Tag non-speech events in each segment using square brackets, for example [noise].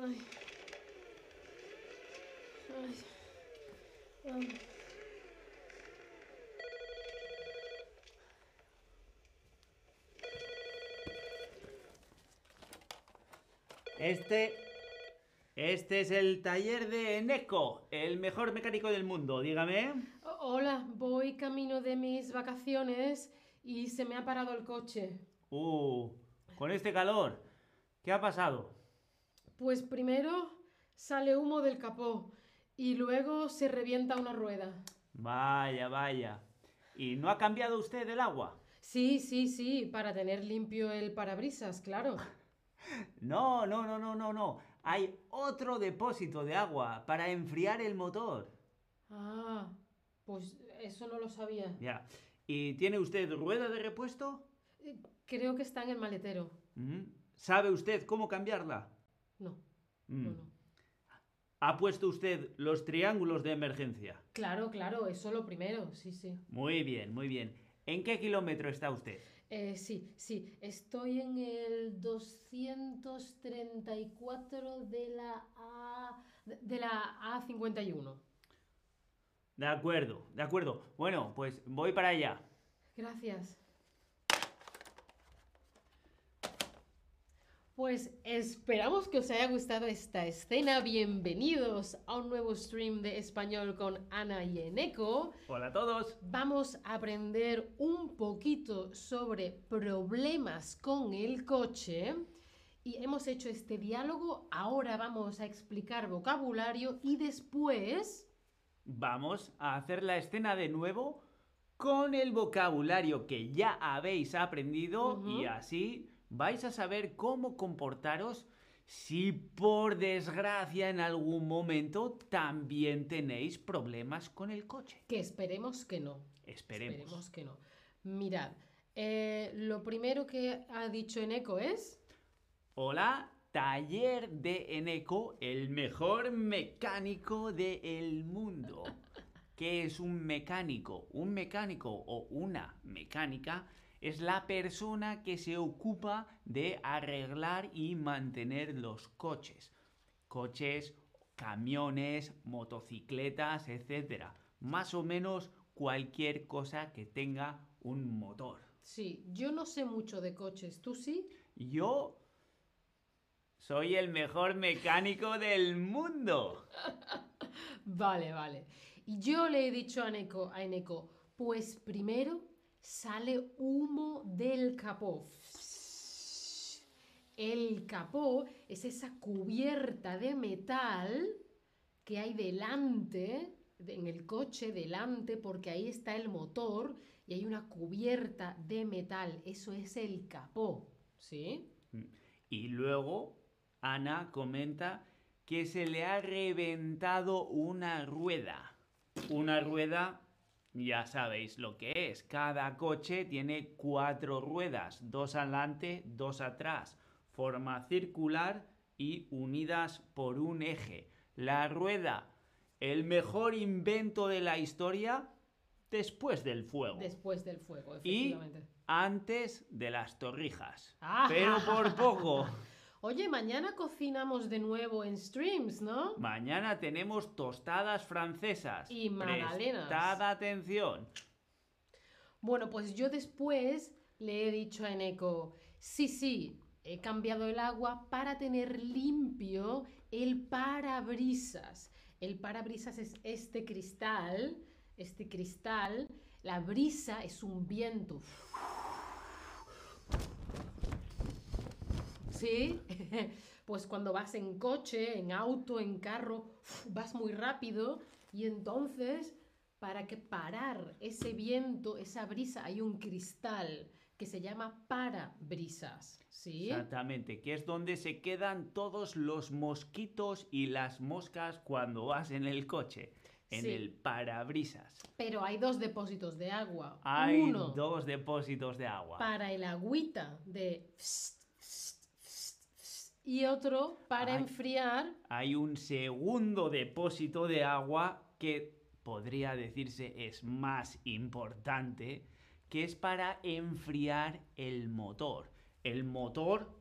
Ay. Ay. Ay. Este. Este es el taller de Neko, el mejor mecánico del mundo, dígame. Hola, voy camino de mis vacaciones y se me ha parado el coche. Uh, con este calor. ¿Qué ha pasado? Pues primero sale humo del capó y luego se revienta una rueda. Vaya, vaya. ¿Y no ha cambiado usted el agua? Sí, sí, sí, para tener limpio el parabrisas, claro. [laughs] No, no, no, no, no, no. Hay otro depósito de agua para enfriar el motor. Ah, pues eso no lo sabía. Ya. ¿Y tiene usted rueda de repuesto? Eh, Creo que está en el maletero. Mm. ¿Sabe usted cómo cambiarla? No, Mm. no, no. ¿Ha puesto usted los triángulos de emergencia? Claro, claro, eso lo primero, sí, sí. Muy bien, muy bien. ¿En qué kilómetro está usted? Eh, sí, sí, estoy en el 234 de la A, de de la A51. De acuerdo, de acuerdo. Bueno, pues voy para allá. Gracias. Pues esperamos que os haya gustado esta escena. Bienvenidos a un nuevo stream de español con Ana y Eneco. Hola a todos. Vamos a aprender un poquito sobre problemas con el coche. Y hemos hecho este diálogo. Ahora vamos a explicar vocabulario y después... Vamos a hacer la escena de nuevo con el vocabulario que ya habéis aprendido y así vais a saber cómo comportaros si por desgracia en algún momento también tenéis problemas con el coche. Que esperemos que no. Esperemos. Esperemos que no. Mirad, eh, lo primero que ha dicho Eneco es... Hola, taller de Eneco, el mejor mecánico del mundo. [laughs] ¿Qué es un mecánico? Un mecánico o una mecánica es la persona que se ocupa de arreglar y mantener los coches. Coches, camiones, motocicletas, etc. Más o menos cualquier cosa que tenga un motor. Sí, yo no sé mucho de coches, ¿tú sí? Yo soy el mejor mecánico del mundo. [laughs] Vale, vale. Y yo le he dicho a Eneco, a Eneco, pues primero sale humo del capó. El capó es esa cubierta de metal que hay delante, de- en el coche delante, porque ahí está el motor y hay una cubierta de metal. Eso es el capó, ¿sí? Y luego Ana comenta que se le ha reventado una rueda. Una rueda, ya sabéis lo que es. Cada coche tiene cuatro ruedas, dos adelante, dos atrás, forma circular y unidas por un eje. La rueda, el mejor invento de la historia después del fuego. Después del fuego, y efectivamente. antes de las torrijas. Ah. Pero por poco. [laughs] Oye, mañana cocinamos de nuevo en streams, ¿no? Mañana tenemos tostadas francesas. Y magdalenas. Prestad atención. Bueno, pues yo después le he dicho a Eneco, sí, sí, he cambiado el agua para tener limpio el parabrisas. El parabrisas es este cristal, este cristal, la brisa es un viento. ¿Sí? [laughs] Pues cuando vas en coche, en auto, en carro, vas muy rápido y entonces para que parar ese viento, esa brisa, hay un cristal que se llama parabrisas, ¿sí? Exactamente, que es donde se quedan todos los mosquitos y las moscas cuando vas en el coche, en Sí. el parabrisas. Pero hay dos depósitos de agua. Hay Uno dos depósitos de agua. para el agüita de y otro para enfriar. Hay un segundo depósito de agua que podría decirse es más importante, que es para enfriar el motor. El motor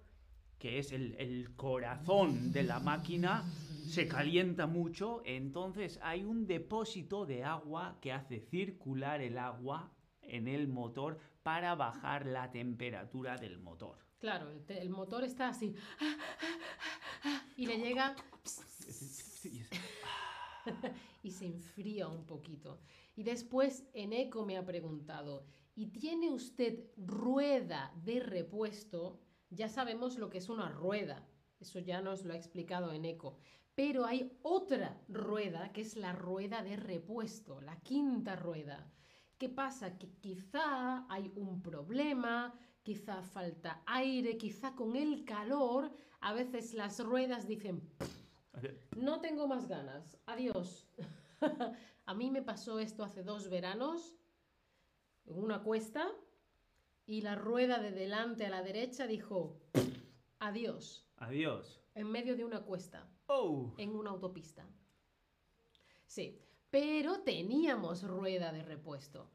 que es el, el corazón de la máquina, se calienta mucho, entonces hay un depósito de agua que hace circular el agua en el motor para bajar la temperatura del motor. Claro, el, motor está así. Y le llega y se enfría un poquito. Y después Eneco me ha preguntado, ¿y tiene usted rueda de repuesto? Ya sabemos lo que es una rueda, eso ya nos lo ha explicado Eneco. Pero hay otra rueda, que es la rueda de repuesto, la quinta rueda. ¿Qué pasa? Que quizá hay un problema, quizá falta aire, quizá con el calor, a veces las ruedas dicen, no tengo más ganas. Adiós. [laughs] a mí me pasó esto hace dos veranos, en una cuesta, y la rueda de delante a la derecha dijo adiós, Adiós. en medio de una cuesta, Oh. en una autopista. Sí, pero teníamos rueda de repuesto.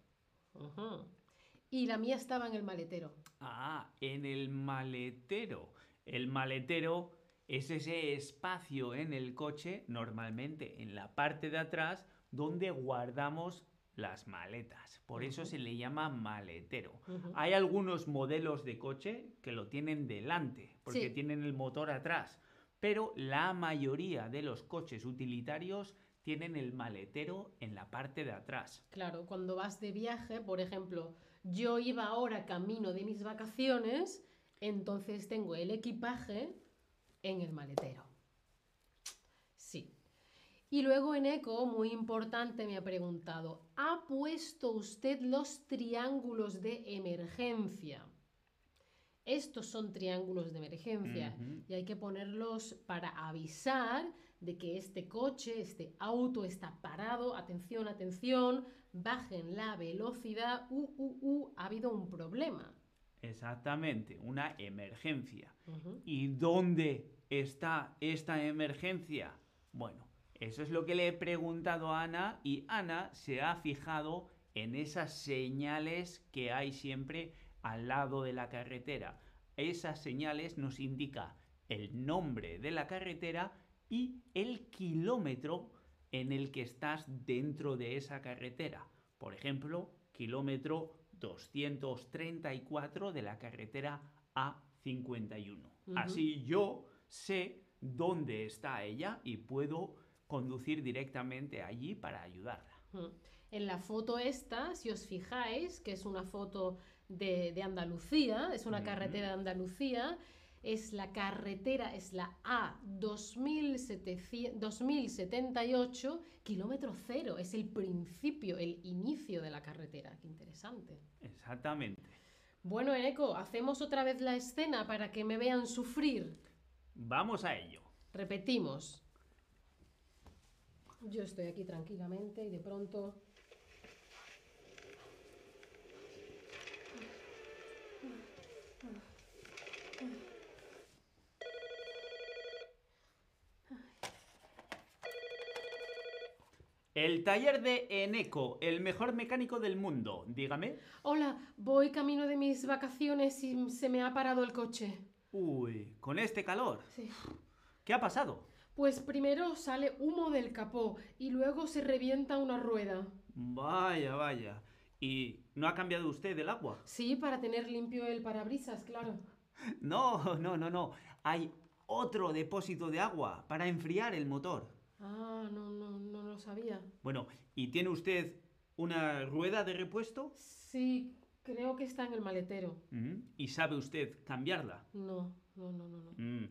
Y la mía estaba en el maletero. Ah, en el maletero. El maletero es ese espacio en el coche, normalmente en la parte de atrás, donde guardamos las maletas. Por eso se le llama maletero. Hay algunos modelos de coche que lo tienen delante, porque Sí. tienen el motor atrás. Pero la mayoría de los coches utilitarios tienen el maletero en la parte de atrás. Claro, cuando vas de viaje, por ejemplo, yo iba ahora camino de mis vacaciones, entonces tengo el equipaje en el maletero. Sí. Y luego en Eco, muy importante, me ha preguntado, ¿ha puesto usted los triángulos de emergencia? Estos son triángulos de emergencia y hay que ponerlos para avisar de que este coche, este auto está parado, atención, atención, bajen la velocidad, uh, uh, uh, ha habido un problema. Exactamente, una emergencia. ¿Y dónde está esta emergencia? Bueno, eso es lo que le he preguntado a Ana y Ana se ha fijado en esas señales que hay siempre al lado de la carretera. Esas señales nos indica el nombre de la carretera y el kilómetro en el que estás dentro de esa carretera. Por ejemplo, kilómetro 234 de la carretera A51. Ujú. Así yo sé dónde está ella y puedo conducir directamente allí para ayudarla. En la foto esta, si os fijáis, que es una foto de, de Andalucía, es una carretera de Andalucía, es la carretera, es la A 2700 2078, kilómetro cero, es el principio, el inicio de la carretera. Qué interesante. Exactamente. Bueno, Eneco, hacemos otra vez la escena para que me vean sufrir. Vamos a ello. Repetimos. Yo estoy aquí tranquilamente y de pronto... El taller de Eneco, el mejor mecánico del mundo. Dígame. Hola, voy camino de mis vacaciones y se me ha parado el coche. Uy, con este calor. Sí. ¿Qué ha pasado? Pues primero sale humo del capó y luego se revienta una rueda. Vaya, vaya. ¿Y no ha cambiado usted el agua? Sí, para tener limpio el parabrisas, claro. [laughs] No, no, no, no. Hay otro depósito de agua para enfriar el motor. Ah, no, no, no lo sabía. Bueno, ¿y tiene usted una rueda de repuesto? Sí, creo que está en el maletero. Mm, ¿Y sabe usted cambiarla? No, no, no, no, no. Mm.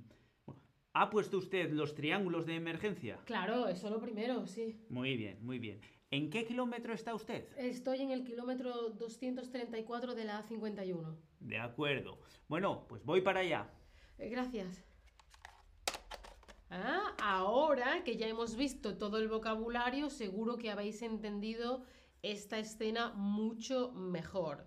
¿Ha puesto usted los triángulos de emergencia? Claro, eso lo primero, sí. Muy bien, muy bien. ¿En qué kilómetro está usted? Estoy en el kilómetro 234 de la A51. De acuerdo. Bueno, pues voy para allá. Eh, Gracias. Ah, ahora que ya hemos visto todo el vocabulario, seguro que habéis entendido esta escena mucho mejor.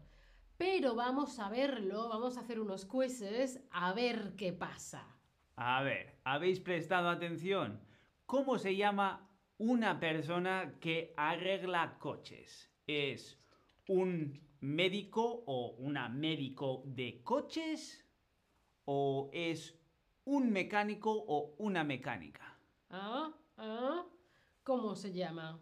Pero vamos a verlo, vamos a hacer unos quizzes a ver qué pasa. A ver, ¿habéis prestado atención? ¿Cómo se llama una persona que arregla coches? ¿Es un médico o una médico de coches? ¿O es un mecánico o una mecánica. Ah, ah, ¿cómo se llama?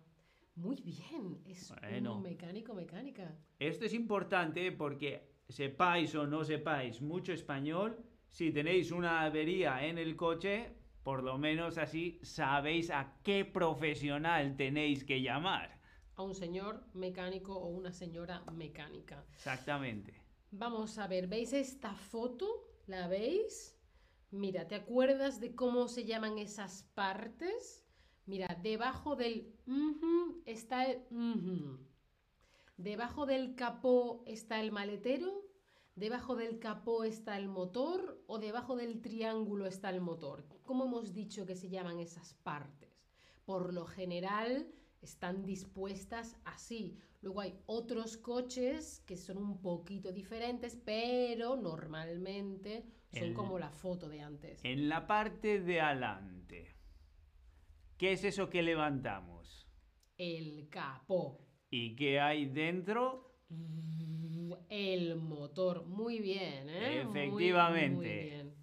Muy bien, es Bueno. un mecánico mecánica. Esto es importante porque sepáis o no sepáis mucho español, si tenéis una avería en el coche, por lo menos así sabéis a qué profesional tenéis que llamar. A un señor mecánico o una señora mecánica. Exactamente. Vamos a ver, ¿veis esta foto? ¿La veis? Mira, ¿te acuerdas de cómo se llaman esas partes? Mira, debajo del está el. Debajo del capó está el maletero. Debajo del capó está el motor o debajo del triángulo está el motor. ¿Cómo hemos dicho que se llaman esas partes? Por lo general están dispuestas así. Luego hay otros coches que son un poquito diferentes, pero normalmente son como la foto de antes. En la parte de adelante, ¿qué es eso que levantamos? El capó. ¿Y qué hay dentro? El motor. Muy bien, ¿eh? Muy, Efectivamente. muy bien.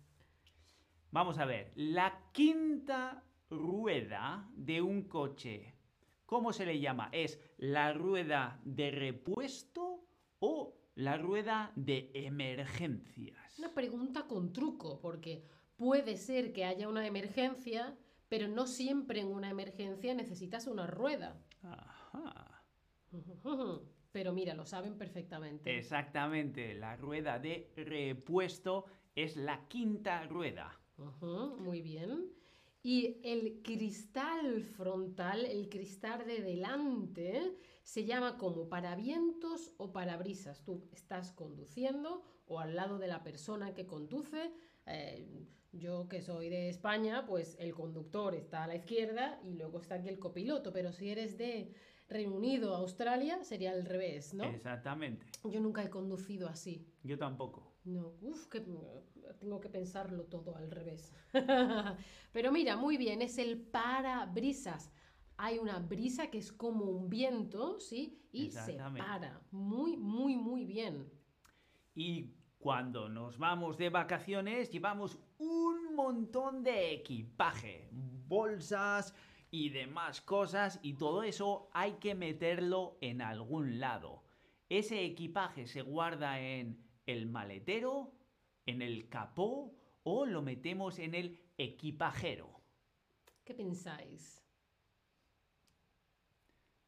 Vamos a ver, la quinta rueda de un coche, ¿cómo se le llama? ¿Es la rueda de repuesto o la rueda de emergencias? Una pregunta con truco, porque puede ser que haya una emergencia, pero no siempre en una emergencia necesitas una rueda. Ajá. [laughs] Pero mira, lo saben perfectamente. Exactamente, la rueda de repuesto es la quinta rueda. Muy bien. Y el cristal frontal, el cristal de delante, se llama como paravientos o parabrisas. Tú estás conduciendo o al lado de la persona que conduce. eh, yo que soy de España, pues el conductor está a la izquierda y luego está aquí el copiloto. Pero si eres de Reino Unido, Australia, sería al revés, ¿no? Exactamente. Yo nunca he conducido así. Yo tampoco. No, uff, que tengo que pensarlo todo al revés. [laughs] Pero mira, muy bien, es el parabrisas. Hay una brisa que es como un viento, ¿sí? Y se para. Muy, muy, muy bien. Y cuando nos vamos de vacaciones llevamos un montón de equipaje, bolsas y demás cosas y todo eso hay que meterlo en algún lado. Ese equipaje se guarda en el maletero, en el capó o lo metemos en el equipajero. ¿Qué pensáis?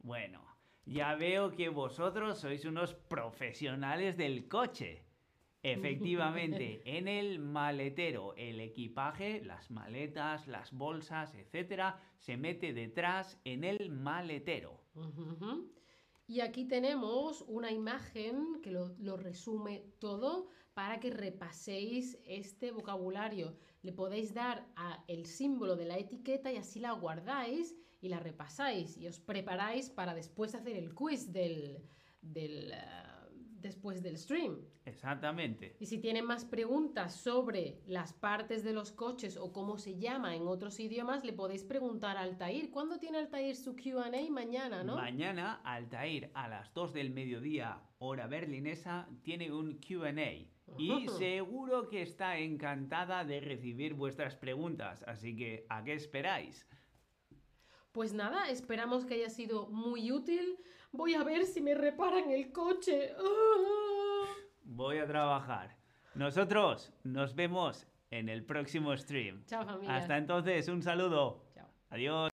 Bueno, ya veo que vosotros sois unos profesionales del coche. Efectivamente, [laughs] en el maletero, el equipaje, las maletas, las bolsas, etcétera, se mete detrás en el maletero. Y aquí tenemos una imagen que lo, lo resume todo para que repaséis este vocabulario. Le podéis dar a el símbolo de la etiqueta y así la guardáis y la repasáis y os preparáis para después hacer el quiz del, del, ah, después del stream. Exactamente. Y si tienen más preguntas sobre las partes de los coches o cómo se llama en otros idiomas, le podéis preguntar a Altair. ¿Cuándo tiene Altair su QA? Mañana, ¿no? Mañana, Altair, a las 2 del mediodía, hora berlinesa, tiene un QA. Y seguro que está encantada de recibir vuestras preguntas. Así que, ¿a qué esperáis? Pues nada, esperamos que haya sido muy útil. Voy a ver si me reparan el coche. [laughs] Voy a trabajar. Nosotros nos vemos en el próximo stream. Chao familia. Hasta entonces, un saludo. Chao. Adiós.